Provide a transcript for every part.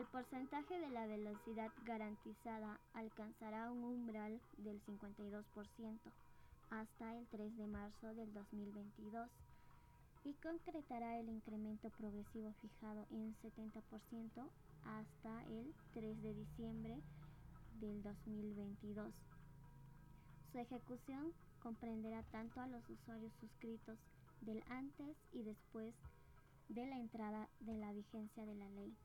El porcentaje de la velocidad garantizada alcanzará un umbral del 52% hasta el 3 de marzo del 2022 y concretará el incremento progresivo fijado en 70% hasta el 3 de diciembre del 2022. Su ejecución comprenderá tanto a los usuarios suscritos del antes y después de la entrada de la vigencia de la ley.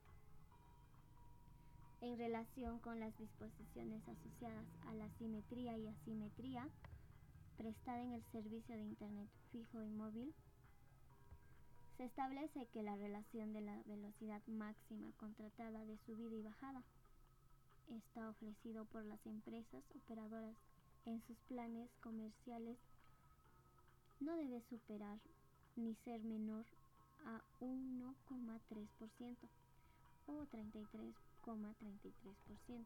En relación con las disposiciones asociadas a la simetría y asimetría prestada en el servicio de Internet fijo y móvil, se establece que la relación de la velocidad máxima contratada de subida y bajada está ofrecido por las empresas operadoras en sus planes comerciales no debe superar ni ser menor a 1,3% o 33,33%.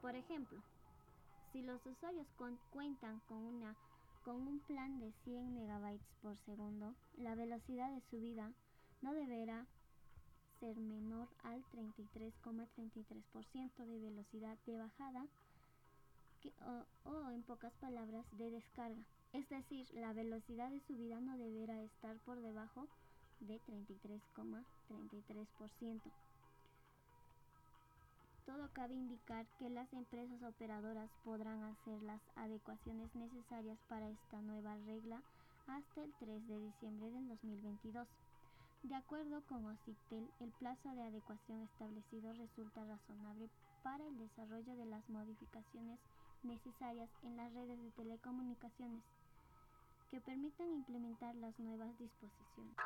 Por ejemplo, si los usuarios cuentan con una con un plan de 100 megabytes por segundo, la velocidad de subida no deberá ser menor al 33,33% de velocidad de bajada o, en pocas palabras de descarga. Es decir, la velocidad de subida no deberá estar por debajo de 33,33%. Todo cabe indicar que las empresas operadoras podrán hacer las adecuaciones necesarias para esta nueva regla hasta el 3 de diciembre del 2022. De acuerdo con OCITEL, el plazo de adecuación establecido resulta razonable para el desarrollo de las modificaciones necesarias en las redes de telecomunicaciones que permitan implementar las nuevas disposiciones.